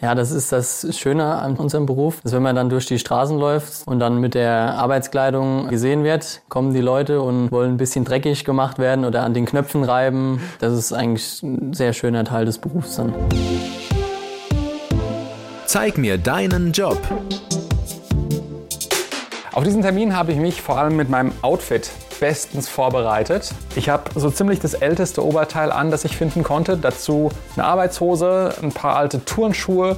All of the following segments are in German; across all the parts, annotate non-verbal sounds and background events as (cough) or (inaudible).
Ja, das ist das Schöne an unserem Beruf, dass wenn man dann durch die Straßen läuft und dann mit der Arbeitskleidung gesehen wird, kommen die Leute und wollen ein bisschen dreckig gemacht werden oder an den Knöpfen reiben. Das ist eigentlich ein sehr schöner Teil des Berufs dann. Zeig mir deinen Job. Auf diesen Termin habe ich mich vor allem mit meinem Outfit bestens vorbereitet. Ich habe so ziemlich das älteste Oberteil an, das ich finden konnte. Dazu eine Arbeitshose, ein paar alte Turnschuhe.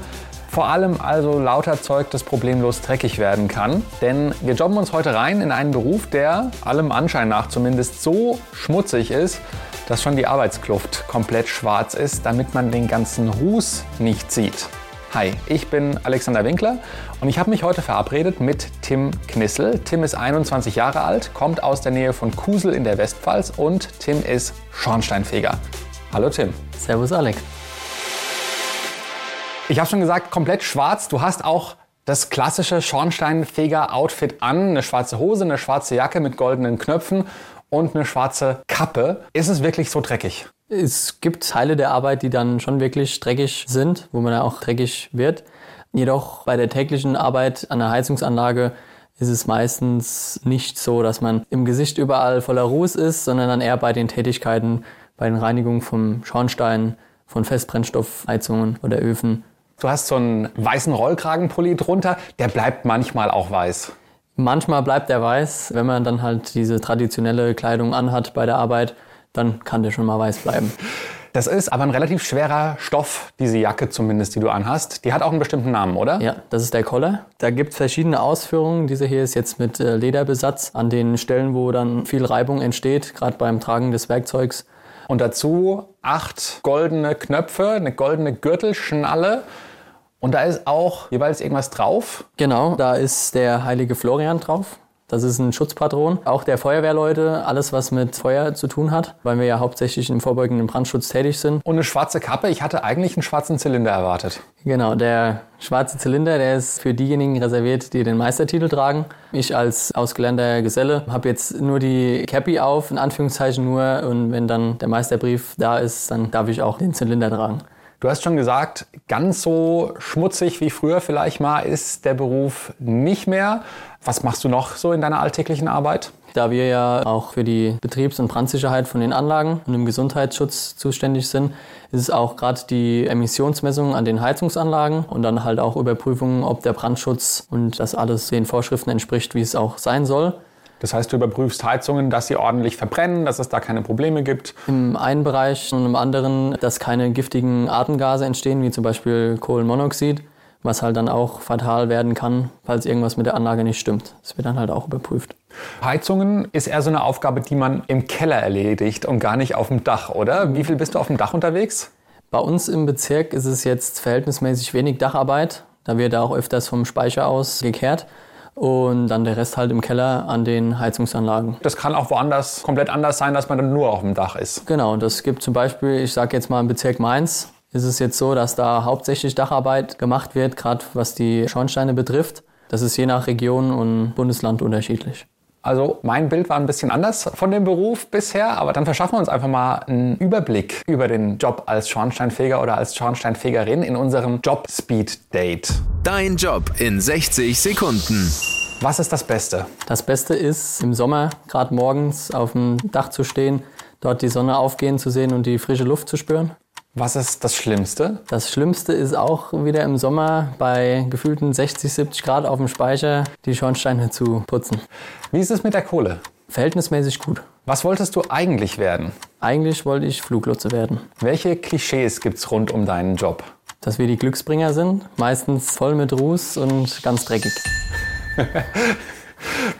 Vor allem also lauter Zeug, das problemlos dreckig werden kann. Denn wir jobben uns heute rein in einen Beruf, der allem Anschein nach zumindest so schmutzig ist, dass schon die Arbeitskluft komplett schwarz ist, damit man den ganzen Ruß nicht sieht. Hi, ich bin Alexander Winkler und ich habe mich heute verabredet mit Tim Knissel. Tim ist 21 Jahre alt, kommt aus der Nähe von Kusel in der Westpfalz und Tim ist Schornsteinfeger. Hallo Tim. Servus Alex. Ich habe schon gesagt, komplett schwarz. Du hast auch das klassische Schornsteinfeger-Outfit an. Eine schwarze Hose, eine schwarze Jacke mit goldenen Knöpfen und eine schwarze Kappe. Ist es wirklich so dreckig? Es gibt Teile der Arbeit, die dann schon wirklich dreckig sind, wo man dann auch dreckig wird. Jedoch bei der täglichen Arbeit an der Heizungsanlage ist es meistens nicht so, dass man im Gesicht überall voller Ruß ist, sondern dann eher bei den Tätigkeiten, bei den Reinigungen vom Schornstein, von Festbrennstoffheizungen oder Öfen. Du hast so einen weißen Rollkragenpulli drunter, der bleibt manchmal auch weiß. Manchmal bleibt er weiß, wenn man dann halt diese traditionelle Kleidung anhat bei der Arbeit dann kann der schon mal weiß bleiben. Das ist aber ein relativ schwerer Stoff, diese Jacke zumindest, die du anhast. Die hat auch einen bestimmten Namen, oder? Ja, das ist der Collar. Da gibt es verschiedene Ausführungen. Diese hier ist jetzt mit äh, Lederbesatz an den Stellen, wo dann viel Reibung entsteht, gerade beim Tragen des Werkzeugs. Und dazu acht goldene Knöpfe, eine goldene Gürtelschnalle. Und da ist auch jeweils irgendwas drauf. Genau, da ist der heilige Florian drauf. Das ist ein Schutzpatron. Auch der Feuerwehrleute, alles was mit Feuer zu tun hat, weil wir ja hauptsächlich im vorbeugenden Brandschutz tätig sind. Und eine schwarze Kappe. Ich hatte eigentlich einen schwarzen Zylinder erwartet. Genau, der schwarze Zylinder, der ist für diejenigen reserviert, die den Meistertitel tragen. Ich als ausgelernter Geselle habe jetzt nur die Cappy auf, in Anführungszeichen nur. Und wenn dann der Meisterbrief da ist, dann darf ich auch den Zylinder tragen. Du hast schon gesagt, ganz so schmutzig wie früher vielleicht mal ist der Beruf nicht mehr. Was machst du noch so in deiner alltäglichen Arbeit? Da wir ja auch für die Betriebs- und Brandsicherheit von den Anlagen und im Gesundheitsschutz zuständig sind, ist es auch gerade die Emissionsmessung an den Heizungsanlagen und dann halt auch Überprüfungen, ob der Brandschutz und das alles den Vorschriften entspricht, wie es auch sein soll. Das heißt, du überprüfst Heizungen, dass sie ordentlich verbrennen, dass es da keine Probleme gibt. Im einen Bereich und im anderen, dass keine giftigen Atemgase entstehen, wie zum Beispiel Kohlenmonoxid, was halt dann auch fatal werden kann, falls irgendwas mit der Anlage nicht stimmt. Das wird dann halt auch überprüft. Heizungen ist eher so eine Aufgabe, die man im Keller erledigt und gar nicht auf dem Dach, oder? Wie viel bist du auf dem Dach unterwegs? Bei uns im Bezirk ist es jetzt verhältnismäßig wenig Dacharbeit. Da wird auch öfters vom Speicher aus gekehrt und dann der Rest halt im Keller an den Heizungsanlagen. Das kann auch woanders komplett anders sein, dass man dann nur auf dem Dach ist. Genau, das gibt zum Beispiel, ich sage jetzt mal im Bezirk Mainz, ist es jetzt so, dass da hauptsächlich Dacharbeit gemacht wird, gerade was die Schornsteine betrifft. Das ist je nach Region und Bundesland unterschiedlich. Also mein Bild war ein bisschen anders von dem Beruf bisher, aber dann verschaffen wir uns einfach mal einen Überblick über den Job als Schornsteinfeger oder als Schornsteinfegerin in unserem Job Speed Date. Dein Job in 60 Sekunden. Was ist das Beste? Das Beste ist, im Sommer gerade morgens auf dem Dach zu stehen, dort die Sonne aufgehen zu sehen und die frische Luft zu spüren. Was ist das Schlimmste? Das Schlimmste ist auch wieder im Sommer bei gefühlten 60, 70 Grad auf dem Speicher die Schornsteine zu putzen. Wie ist es mit der Kohle? Verhältnismäßig gut. Was wolltest du eigentlich werden? Eigentlich wollte ich Fluglotse werden. Welche Klischees gibt's rund um deinen Job? Dass wir die Glücksbringer sind, meistens voll mit Ruß und ganz dreckig. (laughs)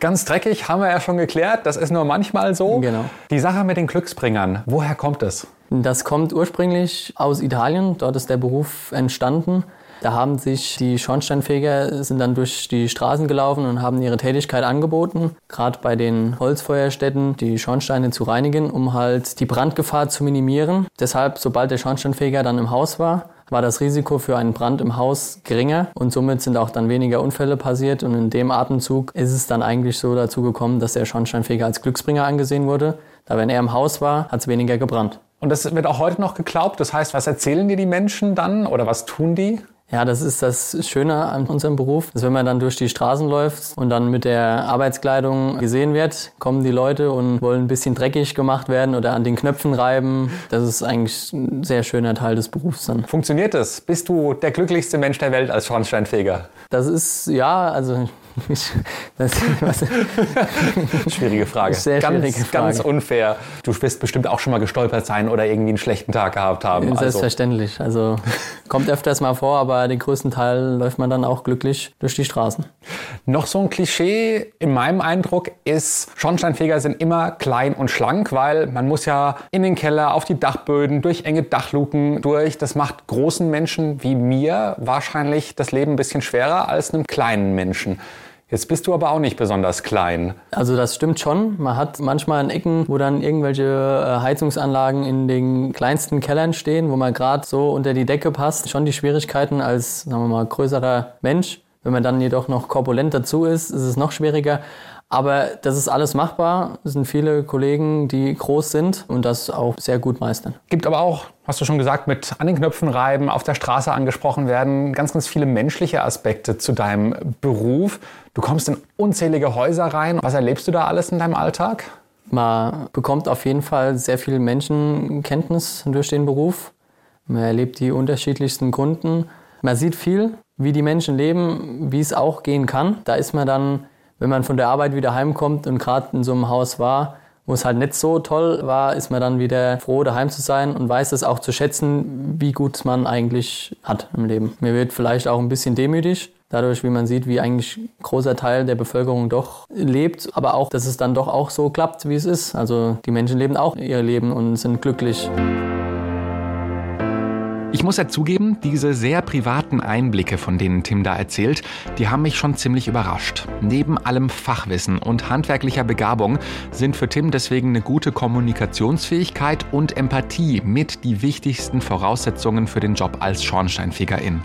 Ganz dreckig haben wir ja schon geklärt, das ist nur manchmal so. Genau. Die Sache mit den Glücksbringern, woher kommt es? Das kommt ursprünglich aus Italien, dort ist der Beruf entstanden. Da haben sich die Schornsteinfeger sind dann durch die Straßen gelaufen und haben ihre Tätigkeit angeboten, gerade bei den Holzfeuerstätten die Schornsteine zu reinigen, um halt die Brandgefahr zu minimieren. Deshalb, sobald der Schornsteinfeger dann im Haus war, war das Risiko für einen Brand im Haus geringer und somit sind auch dann weniger Unfälle passiert und in dem Atemzug ist es dann eigentlich so dazu gekommen, dass der Schornsteinfeger als Glücksbringer angesehen wurde. Da wenn er im Haus war, hat es weniger gebrannt. Und das wird auch heute noch geglaubt. Das heißt, was erzählen dir die Menschen dann oder was tun die? Ja, das ist das Schöne an unserem Beruf, dass wenn man dann durch die Straßen läuft und dann mit der Arbeitskleidung gesehen wird, kommen die Leute und wollen ein bisschen dreckig gemacht werden oder an den Knöpfen reiben. Das ist eigentlich ein sehr schöner Teil des Berufs dann. Funktioniert es? Bist du der glücklichste Mensch der Welt als Schornsteinfeger? Das ist, ja, also (laughs) das, (laughs) schwierige Frage. Sehr ganz, schwierige Frage. Ganz unfair. Du wirst bestimmt auch schon mal gestolpert sein oder irgendwie einen schlechten Tag gehabt haben. Selbstverständlich. Also kommt öfters mal vor, aber den größten Teil läuft man dann auch glücklich durch die Straßen. Noch so ein Klischee in meinem Eindruck ist, Schornsteinfeger sind immer klein und schlank, weil man muss ja in den Keller, auf die Dachböden, durch enge Dachluken durch. Das macht großen Menschen wie mir wahrscheinlich das Leben ein bisschen schwerer als einem kleinen Menschen. Jetzt bist du aber auch nicht besonders klein. Also das stimmt schon. Man hat manchmal in Ecken, wo dann irgendwelche äh, Heizungsanlagen in den kleinsten Kellern stehen, wo man gerade so unter die Decke passt. Schon die Schwierigkeiten als, sagen wir mal, größerer Mensch. Wenn man dann jedoch noch korpulent dazu ist, ist es noch schwieriger. Aber das ist alles machbar. Es sind viele Kollegen, die groß sind und das auch sehr gut meistern. Gibt aber auch, hast du schon gesagt, mit an den Knöpfen reiben, auf der Straße angesprochen werden, ganz, ganz viele menschliche Aspekte zu deinem Beruf. Du kommst in unzählige Häuser rein. Was erlebst du da alles in deinem Alltag? Man bekommt auf jeden Fall sehr viel Menschenkenntnis durch den Beruf. Man erlebt die unterschiedlichsten Kunden. Man sieht viel, wie die Menschen leben, wie es auch gehen kann. Da ist man dann wenn man von der Arbeit wieder heimkommt und gerade in so einem Haus war, wo es halt nicht so toll war, ist man dann wieder froh, daheim zu sein und weiß es auch zu schätzen, wie gut man eigentlich hat im Leben. Mir wird vielleicht auch ein bisschen demütig, dadurch, wie man sieht, wie eigentlich ein großer Teil der Bevölkerung doch lebt, aber auch, dass es dann doch auch so klappt, wie es ist. Also die Menschen leben auch ihr Leben und sind glücklich. Ich muss ja zugeben, diese sehr privaten Einblicke, von denen Tim da erzählt, die haben mich schon ziemlich überrascht. Neben allem Fachwissen und handwerklicher Begabung sind für Tim deswegen eine gute Kommunikationsfähigkeit und Empathie mit die wichtigsten Voraussetzungen für den Job als Schornsteinfegerin.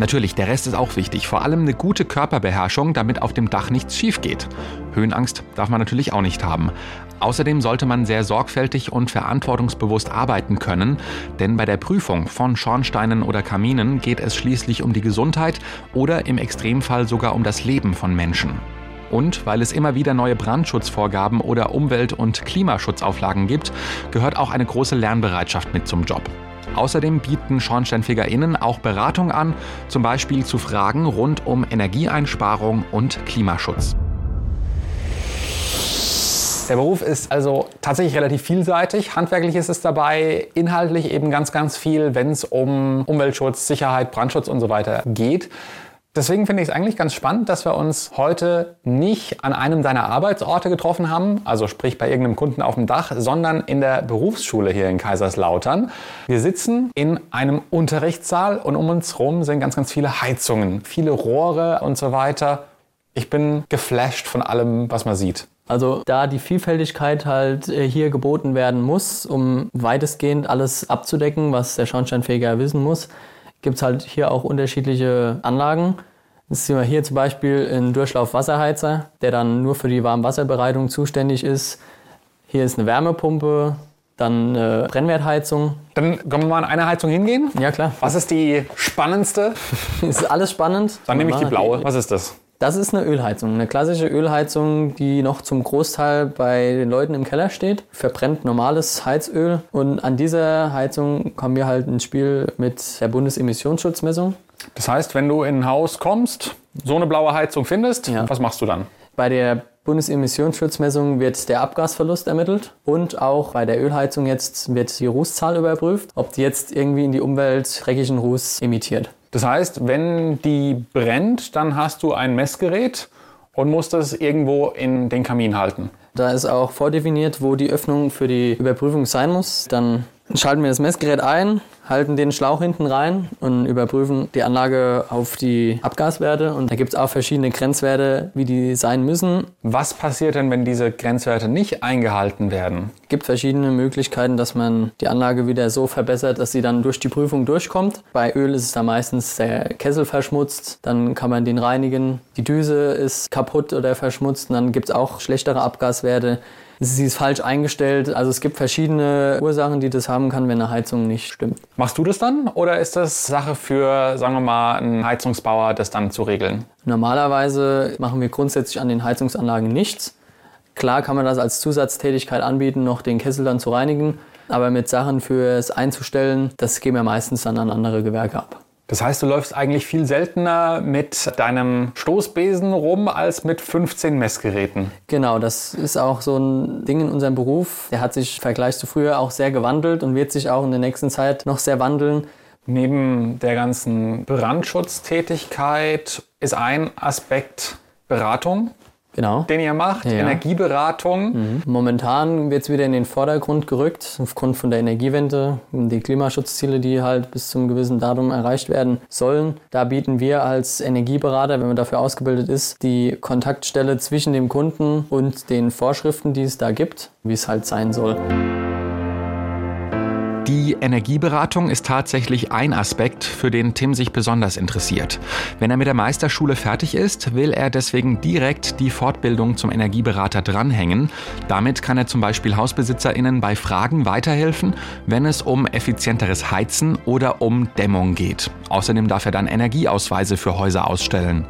Natürlich, der Rest ist auch wichtig, vor allem eine gute Körperbeherrschung, damit auf dem Dach nichts schief geht. Höhenangst darf man natürlich auch nicht haben. Außerdem sollte man sehr sorgfältig und verantwortungsbewusst arbeiten können, denn bei der Prüfung von Schornsteinen oder Kaminen geht es schließlich um die Gesundheit oder im Extremfall sogar um das Leben von Menschen. Und weil es immer wieder neue Brandschutzvorgaben oder Umwelt- und Klimaschutzauflagen gibt, gehört auch eine große Lernbereitschaft mit zum Job. Außerdem bieten SchornsteinfegerInnen auch Beratung an, zum Beispiel zu Fragen rund um Energieeinsparung und Klimaschutz. Der Beruf ist also tatsächlich relativ vielseitig. Handwerklich ist es dabei, inhaltlich eben ganz, ganz viel, wenn es um Umweltschutz, Sicherheit, Brandschutz und so weiter geht. Deswegen finde ich es eigentlich ganz spannend, dass wir uns heute nicht an einem deiner Arbeitsorte getroffen haben, also sprich bei irgendeinem Kunden auf dem Dach, sondern in der Berufsschule hier in Kaiserslautern. Wir sitzen in einem Unterrichtssaal und um uns herum sind ganz, ganz viele Heizungen, viele Rohre und so weiter. Ich bin geflasht von allem, was man sieht. Also da die Vielfältigkeit halt äh, hier geboten werden muss, um weitestgehend alles abzudecken, was der Schornsteinfeger wissen muss, gibt es halt hier auch unterschiedliche Anlagen. Jetzt sehen wir hier zum Beispiel einen Durchlaufwasserheizer, der dann nur für die Warmwasserbereitung zuständig ist. Hier ist eine Wärmepumpe, dann eine Brennwertheizung. Dann können wir mal an eine Heizung hingehen. Ja, klar. Was ist die spannendste? (laughs) ist alles spannend. Dann nehme ich die blaue. Was ist das? Das ist eine Ölheizung, eine klassische Ölheizung, die noch zum Großteil bei den Leuten im Keller steht. Verbrennt normales Heizöl und an dieser Heizung kommen wir halt ins Spiel mit der Bundesemissionsschutzmessung. Das heißt, wenn du in ein Haus kommst, so eine blaue Heizung findest, ja. was machst du dann? Bei der Bundesemissionsschutzmessung wird der Abgasverlust ermittelt und auch bei der Ölheizung jetzt wird die Rußzahl überprüft, ob die jetzt irgendwie in die Umwelt dreckigen Ruß emittiert. Das heißt, wenn die brennt, dann hast du ein Messgerät und musst das irgendwo in den Kamin halten. Da ist auch vordefiniert, wo die Öffnung für die Überprüfung sein muss. Dann schalten wir das Messgerät ein, halten den Schlauch hinten rein und überprüfen die Anlage auf die Abgaswerte. Und da gibt es auch verschiedene Grenzwerte, wie die sein müssen. Was passiert denn, wenn diese Grenzwerte nicht eingehalten werden? Es gibt verschiedene Möglichkeiten, dass man die Anlage wieder so verbessert, dass sie dann durch die Prüfung durchkommt. Bei Öl ist es da meistens der Kessel verschmutzt, dann kann man den reinigen. Die Düse ist kaputt oder verschmutzt und dann gibt es auch schlechtere Abgaswerte. Sie ist falsch eingestellt. Also es gibt verschiedene Ursachen, die das haben kann, wenn eine Heizung nicht stimmt. Machst du das dann oder ist das Sache für, sagen wir mal, einen Heizungsbauer, das dann zu regeln? Normalerweise machen wir grundsätzlich an den Heizungsanlagen nichts. Klar kann man das als Zusatztätigkeit anbieten, noch den Kessel dann zu reinigen. Aber mit Sachen fürs Einzustellen, das geben wir meistens dann an andere Gewerke ab. Das heißt, du läufst eigentlich viel seltener mit deinem Stoßbesen rum als mit 15 Messgeräten. Genau, das ist auch so ein Ding in unserem Beruf. Der hat sich im Vergleich zu früher auch sehr gewandelt und wird sich auch in der nächsten Zeit noch sehr wandeln. Neben der ganzen Brandschutztätigkeit ist ein Aspekt Beratung. Genau. Den ihr macht, ja. Energieberatung. Mhm. Momentan wird es wieder in den Vordergrund gerückt, aufgrund von der Energiewende, die Klimaschutzziele, die halt bis zum gewissen Datum erreicht werden sollen. Da bieten wir als Energieberater, wenn man dafür ausgebildet ist, die Kontaktstelle zwischen dem Kunden und den Vorschriften, die es da gibt, wie es halt sein soll. Die Energieberatung ist tatsächlich ein Aspekt, für den Tim sich besonders interessiert. Wenn er mit der Meisterschule fertig ist, will er deswegen direkt die Fortbildung zum Energieberater dranhängen. Damit kann er zum Beispiel HausbesitzerInnen bei Fragen weiterhelfen, wenn es um effizienteres Heizen oder um Dämmung geht. Außerdem darf er dann Energieausweise für Häuser ausstellen.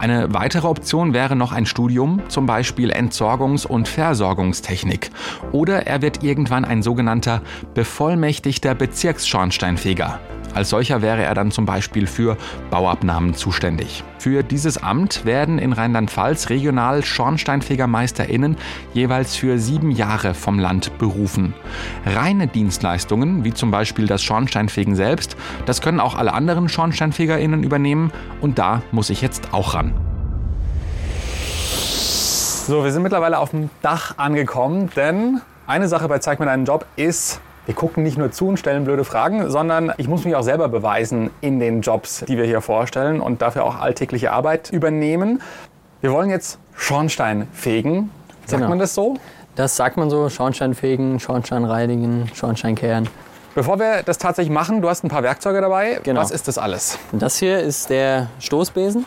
Eine weitere Option wäre noch ein Studium, zum Beispiel Entsorgungs- und Versorgungstechnik. Oder er wird irgendwann ein sogenannter Bevollmächtigter bevollmächtigter Bezirksschornsteinfeger. Als solcher wäre er dann zum Beispiel für Bauabnahmen zuständig. Für dieses Amt werden in Rheinland-Pfalz regional SchornsteinfegermeisterInnen jeweils für sieben Jahre vom Land berufen. Reine Dienstleistungen, wie zum Beispiel das Schornsteinfegen selbst, das können auch alle anderen SchornsteinfegerInnen übernehmen und da muss ich jetzt auch ran. So, wir sind mittlerweile auf dem Dach angekommen, denn eine Sache bei Zeig mir deinen Job ist, wir gucken nicht nur zu und stellen blöde Fragen, sondern ich muss mich auch selber beweisen in den Jobs, die wir hier vorstellen und dafür auch alltägliche Arbeit übernehmen. Wir wollen jetzt Schornstein fegen. Sagt genau. man das so? Das sagt man so. Schornstein fegen, Schornstein reinigen, Schornstein kehren. Bevor wir das tatsächlich machen, du hast ein paar Werkzeuge dabei. Genau. Was ist das alles? Das hier ist der Stoßbesen.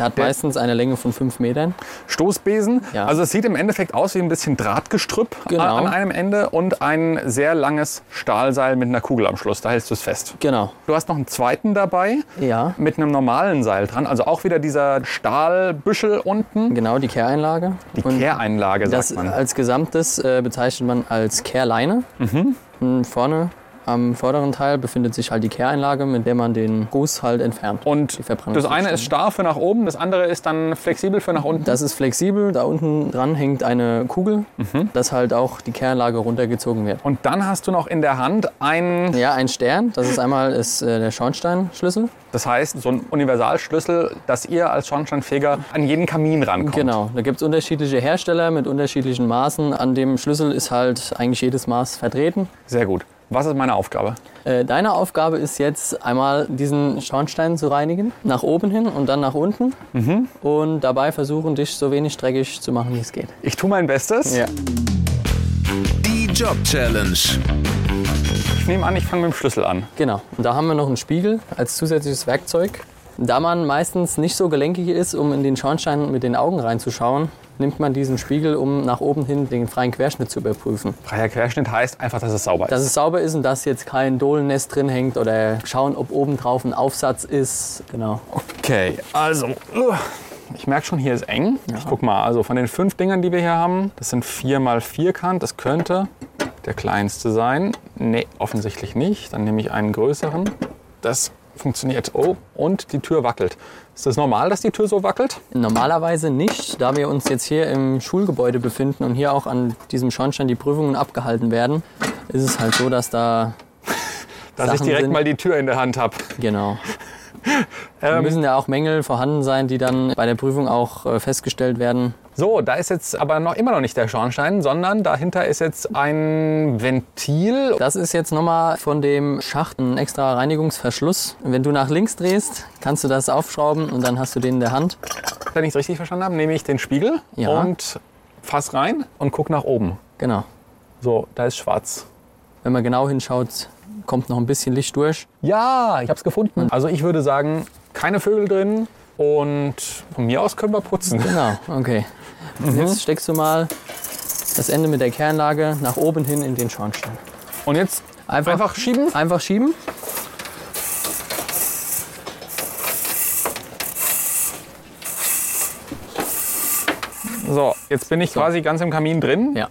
Der hat meistens eine Länge von 5 Metern. Stoßbesen. Ja. Also es sieht im Endeffekt aus wie ein bisschen Drahtgestrüpp genau. an einem Ende und ein sehr langes Stahlseil mit einer Kugel am Schluss. Da hältst du es fest. Genau. Du hast noch einen zweiten dabei. Ja. Mit einem normalen Seil dran. Also auch wieder dieser Stahlbüschel unten. Genau, die Kehreinlage. Die und Kehreinlage, sagt das man. Als Gesamtes äh, bezeichnet man als Kehrleine. Mhm. Vorne am vorderen Teil befindet sich halt die Kehreinlage, mit der man den Ruß halt entfernt. Und das eine ist starr für nach oben, das andere ist dann flexibel für nach unten? Das ist flexibel. Da unten dran hängt eine Kugel, mhm. dass halt auch die Kehreinlage runtergezogen wird. Und dann hast du noch in der Hand einen... Ja, einen Stern. Das ist einmal ist, äh, der Schornsteinschlüssel. Das heißt, so ein Universalschlüssel, dass ihr als Schornsteinfeger an jeden Kamin rankommt. Genau, da gibt es unterschiedliche Hersteller mit unterschiedlichen Maßen. An dem Schlüssel ist halt eigentlich jedes Maß vertreten. Sehr gut. Was ist meine Aufgabe? Äh, deine Aufgabe ist jetzt einmal diesen Schornstein zu reinigen, nach oben hin und dann nach unten mhm. und dabei versuchen, dich so wenig dreckig zu machen, wie es geht. Ich tue mein Bestes. Ja. Die Job Challenge. Ich nehme an, ich fange mit dem Schlüssel an. Genau. Und da haben wir noch einen Spiegel als zusätzliches Werkzeug. Da man meistens nicht so gelenkig ist, um in den Schornstein mit den Augen reinzuschauen, nimmt man diesen Spiegel, um nach oben hin den freien Querschnitt zu überprüfen. Freier Querschnitt heißt einfach, dass es sauber ist. Dass es sauber ist und dass jetzt kein Dohlennest drin hängt oder schauen, ob oben drauf ein Aufsatz ist. Genau. Okay, also. Uh, ich merke schon, hier ist eng. Ja. Ich guck mal, also von den fünf Dingern, die wir hier haben, das sind vier mal vierkant. Das könnte der kleinste sein. Nee, offensichtlich nicht. Dann nehme ich einen größeren. Das funktioniert. Oh, und die Tür wackelt. Ist das normal, dass die Tür so wackelt? Normalerweise nicht, da wir uns jetzt hier im Schulgebäude befinden und hier auch an diesem Schornstein die Prüfungen abgehalten werden, ist es halt so, dass da. (laughs) dass Sachen ich direkt sind. mal die Tür in der Hand habe. Genau. (laughs) Da ähm, müssen ja auch Mängel vorhanden sein, die dann bei der Prüfung auch äh, festgestellt werden. So, da ist jetzt aber noch immer noch nicht der Schornstein, sondern dahinter ist jetzt ein Ventil. Das ist jetzt nochmal von dem Schacht ein extra Reinigungsverschluss. Wenn du nach links drehst, kannst du das aufschrauben und dann hast du den in der Hand. Wenn ich es richtig verstanden habe, nehme ich den Spiegel ja. und fass rein und guck nach oben. Genau. So, da ist schwarz. Wenn man genau hinschaut, kommt noch ein bisschen Licht durch. Ja, ich habe es gefunden. Also ich würde sagen, keine Vögel drin und von mir aus können wir putzen. Genau, okay. Mhm. Jetzt steckst du mal das Ende mit der Kernlage nach oben hin in den Schornstein. Und jetzt Einfach, Einfach schieben? Einfach schieben. So, jetzt bin ich quasi ganz im Kamin drin. Ja.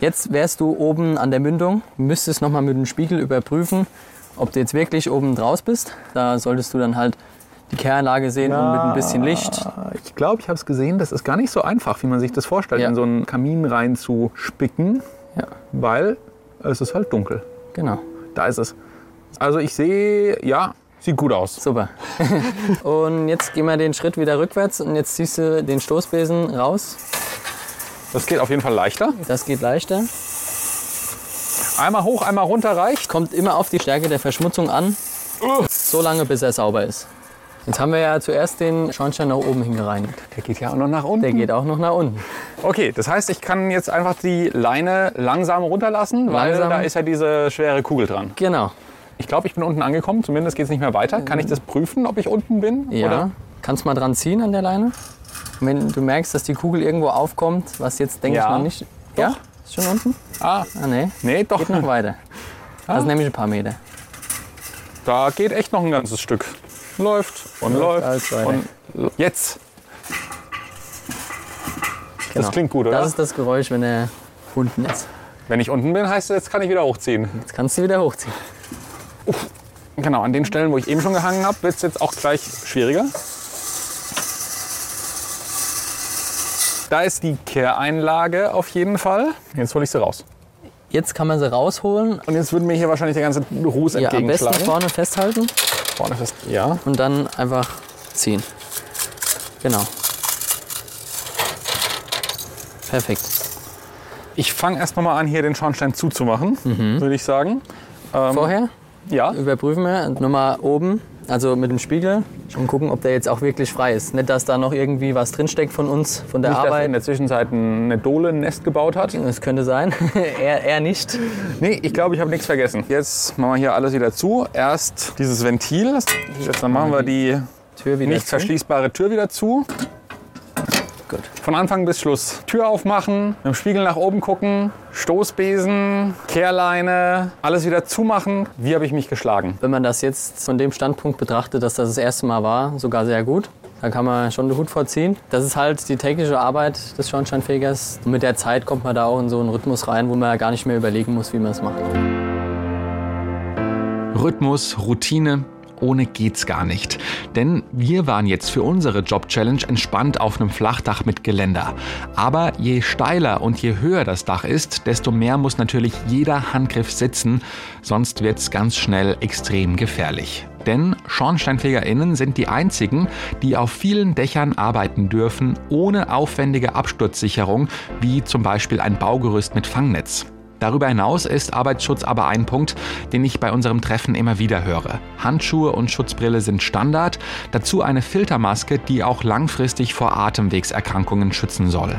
Jetzt wärst du oben an der Mündung, müsstest nochmal mit dem Spiegel überprüfen, ob du jetzt wirklich oben draus bist. Da solltest du dann halt die Kehranlage sehen und mit ein bisschen Licht. Ich glaube, ich habe es gesehen. Das ist gar nicht so einfach, wie man sich das vorstellt, Ja. in so einen Kamin reinzuspicken, Ja, weil es ist halt dunkel. genau. Da ist es. Also ich sehe, ja, sieht gut aus. Super. (laughs) und jetzt gehen wir den Schritt wieder rückwärts und jetzt ziehst du den Stoßbesen raus. Das geht auf jeden Fall leichter. Das geht leichter. Einmal hoch, einmal runter reicht. Kommt immer auf die Stärke der Verschmutzung an, so lange bis er sauber ist. Jetzt haben wir ja zuerst den Schornstein nach oben hin gereinigt. Der geht ja auch noch nach unten. Der geht auch noch nach unten. Okay, das heißt, ich kann jetzt einfach die Leine langsam runterlassen, weil Langsam. da ist ja diese schwere Kugel dran. Genau. Ich glaube, ich bin unten angekommen. Zumindest geht es nicht mehr weiter. Kann ich das prüfen, ob ich unten bin? Ja. Oder? Kannst mal dran ziehen an der Leine. Und wenn du merkst, dass die Kugel irgendwo aufkommt, was jetzt denke Ja. ich noch nicht. Ja? Ist schon unten? Ah, Ah, nee. nee, doch. Geht noch weiter. Ah. Das ist nämlich ein paar Meter. Da geht echt noch ein ganzes Stück. Läuft und läuft. weiter. und jetzt. Genau. Das klingt gut, oder? Das ist das Geräusch, wenn er unten ist. Wenn ich unten bin, heißt das, jetzt kann ich wieder hochziehen. Jetzt kannst du wieder hochziehen. Genau, an den Stellen, wo ich eben schon gehangen habe, wird es jetzt auch gleich schwieriger. Da ist die Kehreinlage auf jeden Fall. Jetzt hole ich sie raus. Jetzt kann man sie rausholen. Und jetzt würde mir hier wahrscheinlich der ganze Ruß Ja, am besten entgegenschlagen. vorne festhalten Vorne fest. Ja. und dann einfach ziehen. Genau. Perfekt. Ich fange erst mal an, hier den Schornstein zuzumachen, Mhm. würde ich sagen. Ähm, Vorher Ja. überprüfen wir nochmal oben, also mit dem Spiegel und gucken, ob der jetzt auch wirklich frei ist. Nicht, dass da noch irgendwie was drinsteckt von uns, von der Nicht, dass er in Arbeit. der Zwischenzeit eine Dole ein Nest gebaut hat. Das könnte sein. (laughs) er, er nicht. Nee, ich glaube, ich habe nichts vergessen. Jetzt machen wir hier alles wieder zu. Erst dieses Ventil. Jetzt dann machen wir die Tür wieder nicht zu. verschließbare Tür wieder zu. Gut. Von Anfang bis Schluss. Tür aufmachen, mit dem Spiegel nach oben gucken, Stoßbesen, Kehrleine, alles wieder zumachen. Wie habe ich mich geschlagen? Wenn man das jetzt von dem Standpunkt betrachtet, dass das das erste Mal war, sogar sehr gut. Da kann man schon den Hut vorziehen. Das ist halt die tägliche Arbeit des Schornsteinfegers. Und mit der Zeit kommt man da auch in so einen Rhythmus rein, wo man ja gar nicht mehr überlegen muss, wie man es macht. Rhythmus, Routine, ohne geht's gar nicht. Denn wir waren jetzt für unsere Job-Challenge entspannt auf einem Flachdach mit Geländer. Aber je steiler und je höher das Dach ist, desto mehr muss natürlich jeder Handgriff sitzen, sonst wird's ganz schnell extrem gefährlich. Denn SchornsteinfegerInnen sind die einzigen, die auf vielen Dächern arbeiten dürfen, ohne aufwendige Absturzsicherung, wie zum Beispiel ein Baugerüst mit Fangnetz. Darüber hinaus ist Arbeitsschutz aber ein Punkt, den ich bei unserem Treffen immer wieder höre. Handschuhe und Schutzbrille sind Standard, dazu eine Filtermaske, die auch langfristig vor Atemwegserkrankungen schützen soll.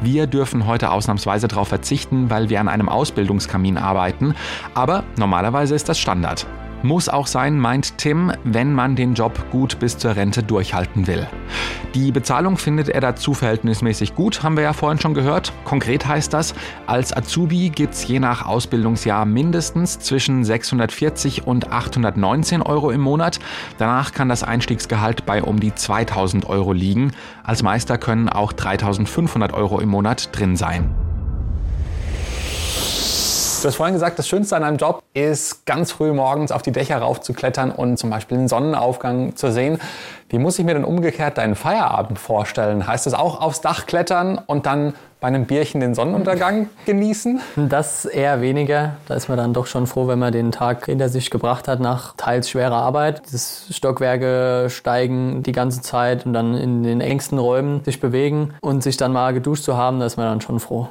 Wir dürfen heute ausnahmsweise darauf verzichten, weil wir an einem Ausbildungskamin arbeiten, aber normalerweise ist das Standard. Muss auch sein, meint Tim, wenn man den Job gut bis zur Rente durchhalten will. Die Bezahlung findet er dazu verhältnismäßig gut, haben wir ja vorhin schon gehört. Konkret heißt das, als Azubi gibt's je nach Ausbildungsjahr mindestens zwischen 640 und 819 Euro im Monat. Danach kann das Einstiegsgehalt bei um die 2000 Euro liegen. Als Meister können auch 3500 Euro im Monat drin sein. Du hast vorhin gesagt, das Schönste an einem Job ist, ganz früh morgens auf die Dächer raufzuklettern und zum Beispiel einen Sonnenaufgang zu sehen. Wie muss ich mir denn umgekehrt deinen Feierabend vorstellen? Heißt es auch aufs Dach klettern und dann bei einem Bierchen den Sonnenuntergang (laughs) genießen? Das eher weniger. Da ist man dann doch schon froh, wenn man den Tag hinter sich gebracht hat nach teils schwerer Arbeit. Das Stockwerke steigen die ganze Zeit und dann in den engsten Räumen sich bewegen und sich dann mal geduscht zu haben, da ist man dann schon froh.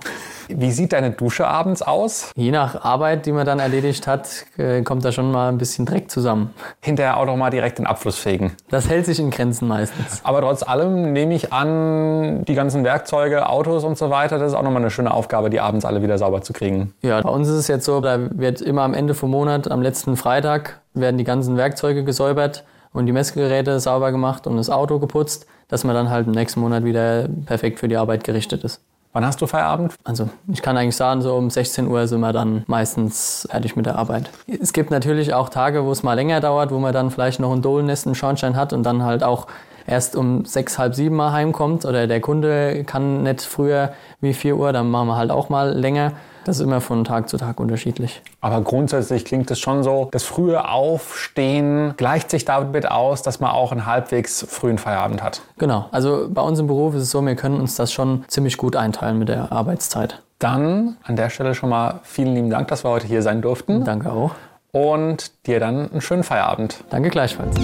Wie sieht deine Dusche abends aus? Je nach Arbeit, die man dann erledigt hat, äh, kommt da schon mal ein bisschen Dreck zusammen. Hinterher auch noch mal direkt den Abfluss fegen. Das hält sich in Grenzen meistens. Aber trotz allem nehme ich an, die ganzen Werkzeuge, Autos und so weiter, das ist auch nochmal eine schöne Aufgabe, die abends alle wieder sauber zu kriegen. Ja, bei uns ist es jetzt so, da wird immer am Ende vom Monat, am letzten Freitag, werden die ganzen Werkzeuge gesäubert und die Messgeräte sauber gemacht und das Auto geputzt, dass man dann halt im nächsten Monat wieder perfekt für die Arbeit gerichtet ist. Wann hast du Feierabend? Also ich kann eigentlich sagen, so um 16 Uhr sind wir dann meistens fertig mit der Arbeit. Es gibt natürlich auch Tage, wo es mal länger dauert, wo man dann vielleicht noch ein Dohlennest im Schornstein hat und dann halt auch erst um sechs, halb sieben mal heimkommt oder der Kunde kann nicht früher wie 4 Uhr, dann machen wir halt auch mal länger. Das ist immer von Tag zu Tag unterschiedlich. Aber grundsätzlich klingt es schon so, das frühe Aufstehen gleicht sich damit aus, dass man auch einen halbwegs frühen Feierabend hat. Genau. Also bei uns im Beruf ist es so, wir können uns das schon ziemlich gut einteilen mit der Arbeitszeit. Dann an der Stelle schon mal vielen lieben Dank, dass wir heute hier sein durften. Danke auch. Und dir dann einen schönen Feierabend. Danke gleichfalls.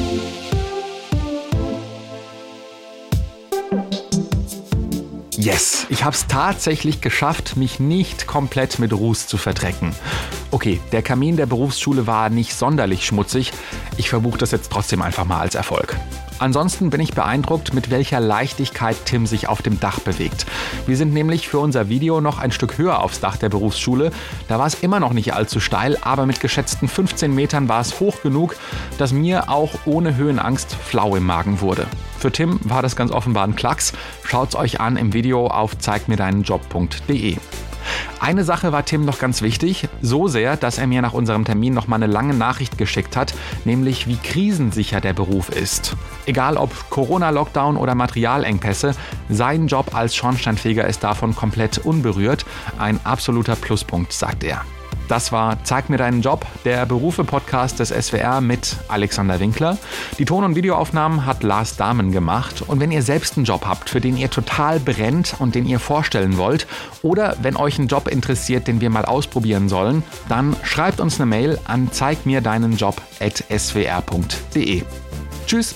Yes, ich habe es tatsächlich geschafft, mich nicht komplett mit Ruß zu verdrecken. Okay, der Kamin der Berufsschule war nicht sonderlich schmutzig. Ich verbuche das jetzt trotzdem einfach mal als Erfolg. Ansonsten bin ich beeindruckt, mit welcher Leichtigkeit Tim sich auf dem Dach bewegt. Wir sind nämlich für unser Video noch ein Stück höher aufs Dach der Berufsschule. Da war es immer noch nicht allzu steil, aber mit geschätzten 15 Metern war es hoch genug, dass mir auch ohne Höhenangst flau im Magen wurde. Für Tim war das ganz offenbar ein Klacks. Schaut's euch an im Video auf zeigmirdeinenjob.de. Eine Sache war Tim noch ganz wichtig, so sehr, dass er mir nach unserem Termin noch mal eine lange Nachricht geschickt hat, nämlich wie krisensicher der Beruf ist. Egal ob Corona-Lockdown oder Materialengpässe, sein Job als Schornsteinfeger ist davon komplett unberührt. Ein absoluter Pluspunkt, sagt er. Das war Zeig mir deinen Job, der Berufe-Podcast des SWR mit Alexander Winkler. Die Ton- und Videoaufnahmen hat Lars Dahmen gemacht. Und wenn ihr selbst einen Job habt, für den ihr total brennt und den ihr vorstellen wollt, oder wenn euch ein Job interessiert, den wir mal ausprobieren sollen, dann schreibt uns eine Mail an zeigmirdeinenjob.swr.de. Tschüss!